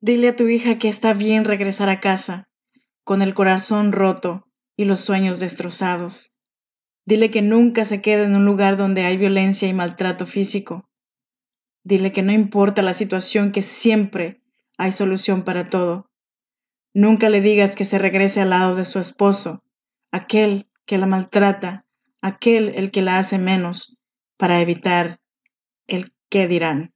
Dile a tu hija que está bien regresar a casa, con el corazón roto y los sueños destrozados. Dile que nunca se quede en un lugar donde hay violencia y maltrato físico. Dile que no importa la situación, que siempre hay solución para todo. Nunca le digas que se regrese al lado de su esposo, aquel que la maltrata, aquel el que la hace menos, para evitar el qué dirán.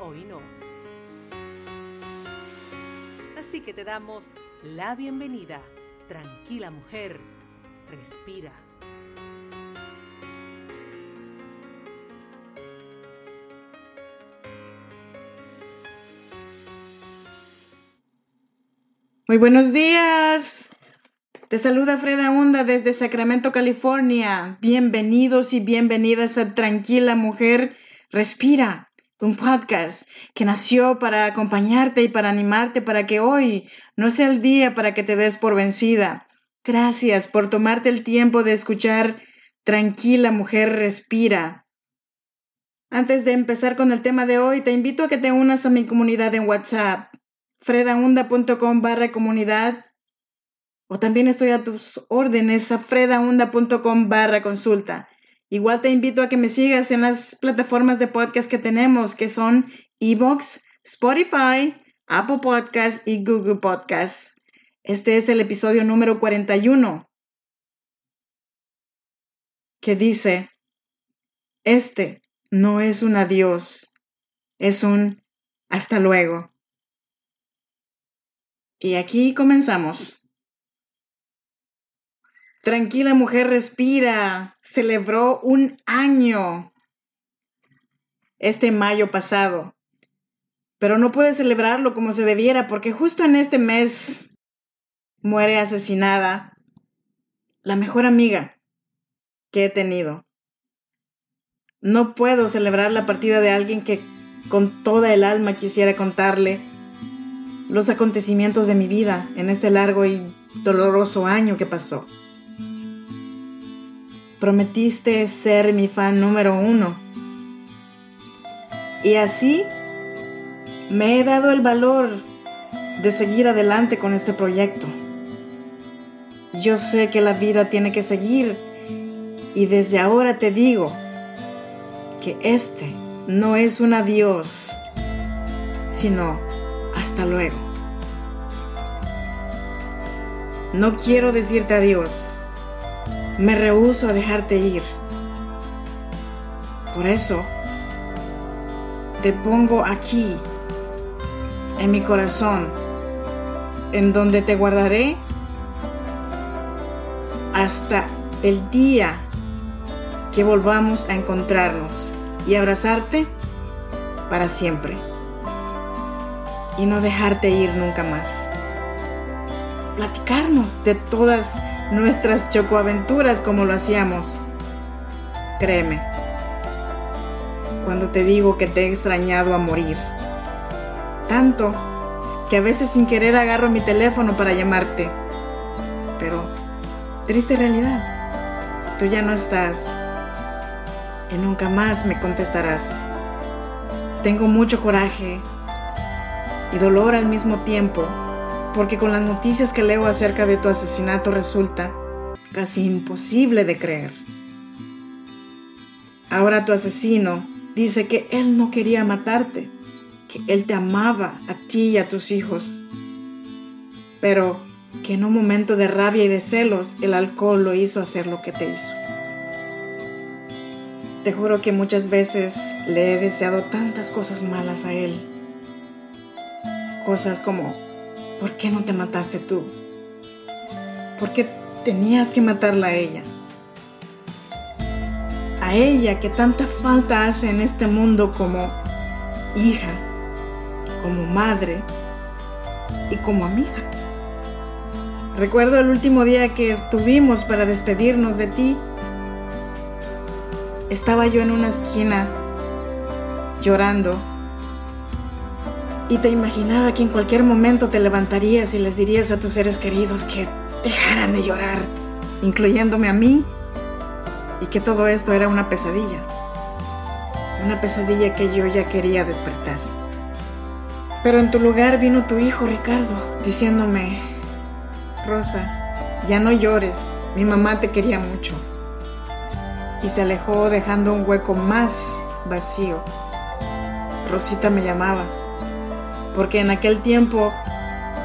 hoy no. Así que te damos la bienvenida. Tranquila mujer, respira. Muy buenos días. Te saluda Freda Hunda desde Sacramento, California. Bienvenidos y bienvenidas a Tranquila Mujer Respira un podcast que nació para acompañarte y para animarte para que hoy no sea el día para que te des por vencida. Gracias por tomarte el tiempo de escuchar Tranquila mujer respira. Antes de empezar con el tema de hoy, te invito a que te unas a mi comunidad en WhatsApp, fredaunda.com barra comunidad, o también estoy a tus órdenes a fredaunda.com barra consulta. Igual te invito a que me sigas en las plataformas de podcast que tenemos, que son Evox, Spotify, Apple Podcasts y Google Podcasts. Este es el episodio número 41, que dice, este no es un adiós, es un hasta luego. Y aquí comenzamos. Tranquila mujer respira. Celebró un año este mayo pasado. Pero no puede celebrarlo como se debiera porque justo en este mes muere asesinada la mejor amiga que he tenido. No puedo celebrar la partida de alguien que con toda el alma quisiera contarle los acontecimientos de mi vida en este largo y doloroso año que pasó. Prometiste ser mi fan número uno. Y así me he dado el valor de seguir adelante con este proyecto. Yo sé que la vida tiene que seguir y desde ahora te digo que este no es un adiós, sino hasta luego. No quiero decirte adiós me rehúso a dejarte ir. Por eso, te pongo aquí, en mi corazón, en donde te guardaré hasta el día que volvamos a encontrarnos y abrazarte para siempre y no dejarte ir nunca más. Platicarnos de todas nuestras chocoaventuras como lo hacíamos. Créeme, cuando te digo que te he extrañado a morir. Tanto que a veces sin querer agarro mi teléfono para llamarte. Pero, triste realidad, tú ya no estás y nunca más me contestarás. Tengo mucho coraje y dolor al mismo tiempo porque con las noticias que leo acerca de tu asesinato resulta casi imposible de creer. Ahora tu asesino dice que él no quería matarte, que él te amaba a ti y a tus hijos, pero que en un momento de rabia y de celos el alcohol lo hizo hacer lo que te hizo. Te juro que muchas veces le he deseado tantas cosas malas a él. Cosas como ¿Por qué no te mataste tú? ¿Por qué tenías que matarla a ella? a ella que tanta falta hace en este mundo como hija, como madre y como amiga. Recuerdo el último día que tuvimos para despedirnos de ti. Estaba yo en una esquina llorando y te imaginaba que en cualquier momento te levantarías y les dirías a tus seres queridos que dejaran de llorar, incluyéndome a mí, y que todo esto era una pesadilla. Una pesadilla que yo ya quería despertar. Pero en tu lugar vino tu hijo Ricardo diciéndome, Rosa, ya no llores, mi mamá te quería mucho. Y se alejó dejando un hueco más vacío. Rosita me llamabas, porque en aquel tiempo,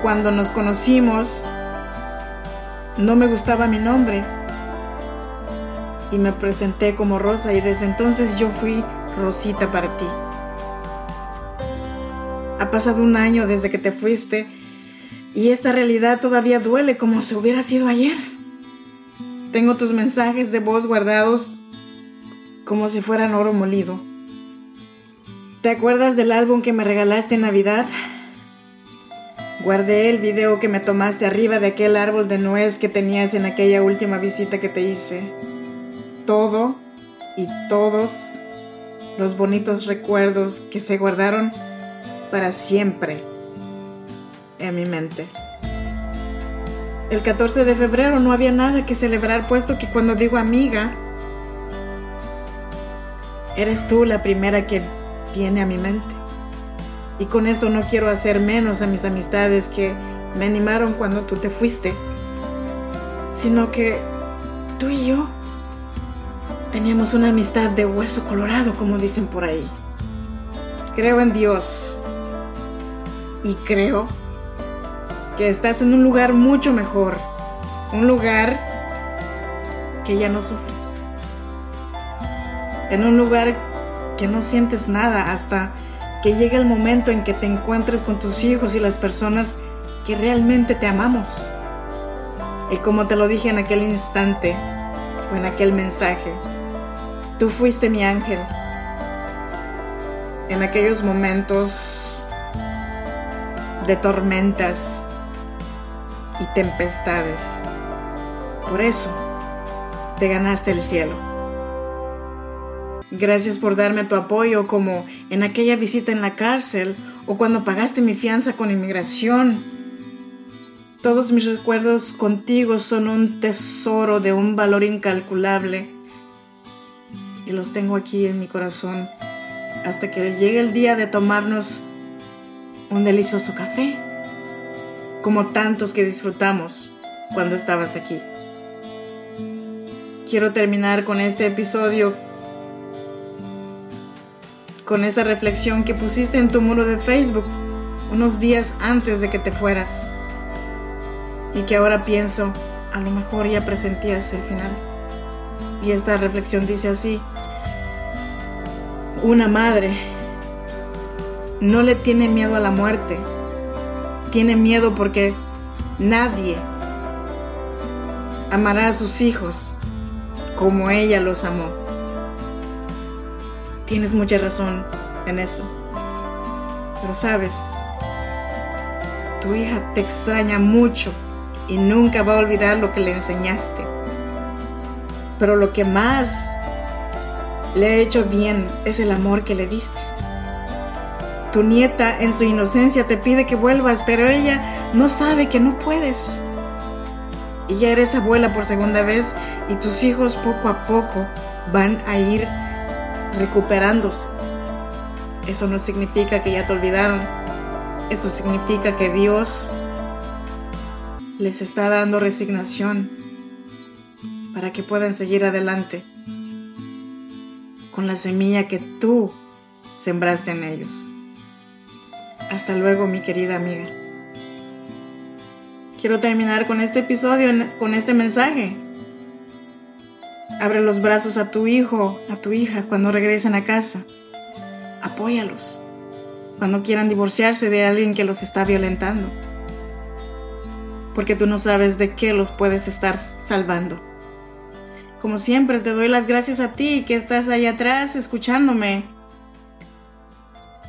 cuando nos conocimos, no me gustaba mi nombre y me presenté como Rosa y desde entonces yo fui Rosita para ti. Ha pasado un año desde que te fuiste y esta realidad todavía duele como si hubiera sido ayer. Tengo tus mensajes de voz guardados como si fueran oro molido. ¿Te acuerdas del álbum que me regalaste en Navidad? Guardé el video que me tomaste arriba de aquel árbol de nuez que tenías en aquella última visita que te hice. Todo y todos los bonitos recuerdos que se guardaron para siempre en mi mente. El 14 de febrero no había nada que celebrar puesto que cuando digo amiga, eres tú la primera que viene a mi mente. Y con eso no quiero hacer menos a mis amistades que me animaron cuando tú te fuiste, sino que tú y yo teníamos una amistad de hueso colorado, como dicen por ahí. Creo en Dios y creo que estás en un lugar mucho mejor, un lugar que ya no sufres, en un lugar que no sientes nada hasta que llegue el momento en que te encuentres con tus hijos y las personas que realmente te amamos. Y como te lo dije en aquel instante o en aquel mensaje, tú fuiste mi ángel. En aquellos momentos de tormentas y tempestades. Por eso te ganaste el cielo. Gracias por darme tu apoyo como en aquella visita en la cárcel o cuando pagaste mi fianza con inmigración. Todos mis recuerdos contigo son un tesoro de un valor incalculable y los tengo aquí en mi corazón hasta que llegue el día de tomarnos un delicioso café, como tantos que disfrutamos cuando estabas aquí. Quiero terminar con este episodio con esta reflexión que pusiste en tu muro de Facebook unos días antes de que te fueras y que ahora pienso, a lo mejor ya presentías el final. Y esta reflexión dice así, una madre no le tiene miedo a la muerte, tiene miedo porque nadie amará a sus hijos como ella los amó. Tienes mucha razón en eso. Pero sabes, tu hija te extraña mucho y nunca va a olvidar lo que le enseñaste. Pero lo que más le ha hecho bien es el amor que le diste. Tu nieta en su inocencia te pide que vuelvas, pero ella no sabe que no puedes. Y ya eres abuela por segunda vez y tus hijos poco a poco van a ir recuperándose. Eso no significa que ya te olvidaron. Eso significa que Dios les está dando resignación para que puedan seguir adelante con la semilla que tú sembraste en ellos. Hasta luego, mi querida amiga. Quiero terminar con este episodio, con este mensaje. Abre los brazos a tu hijo, a tu hija cuando regresen a casa. Apóyalos cuando quieran divorciarse de alguien que los está violentando. Porque tú no sabes de qué los puedes estar salvando. Como siempre, te doy las gracias a ti que estás ahí atrás escuchándome.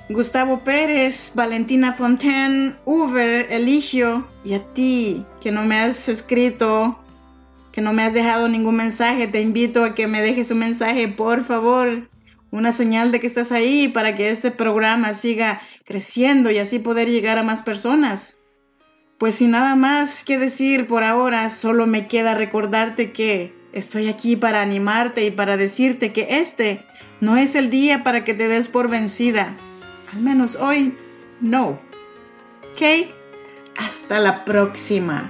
Gustavo Pérez, Valentina Fontaine, Uber, Eligio y a ti que no me has escrito, que no me has dejado ningún mensaje, te invito a que me dejes un mensaje, por favor, una señal de que estás ahí para que este programa siga creciendo y así poder llegar a más personas. Pues sin nada más que decir por ahora, solo me queda recordarte que Estoy aquí para animarte y para decirte que este no es el día para que te des por vencida. Al menos hoy, no. ¿Ok? Hasta la próxima.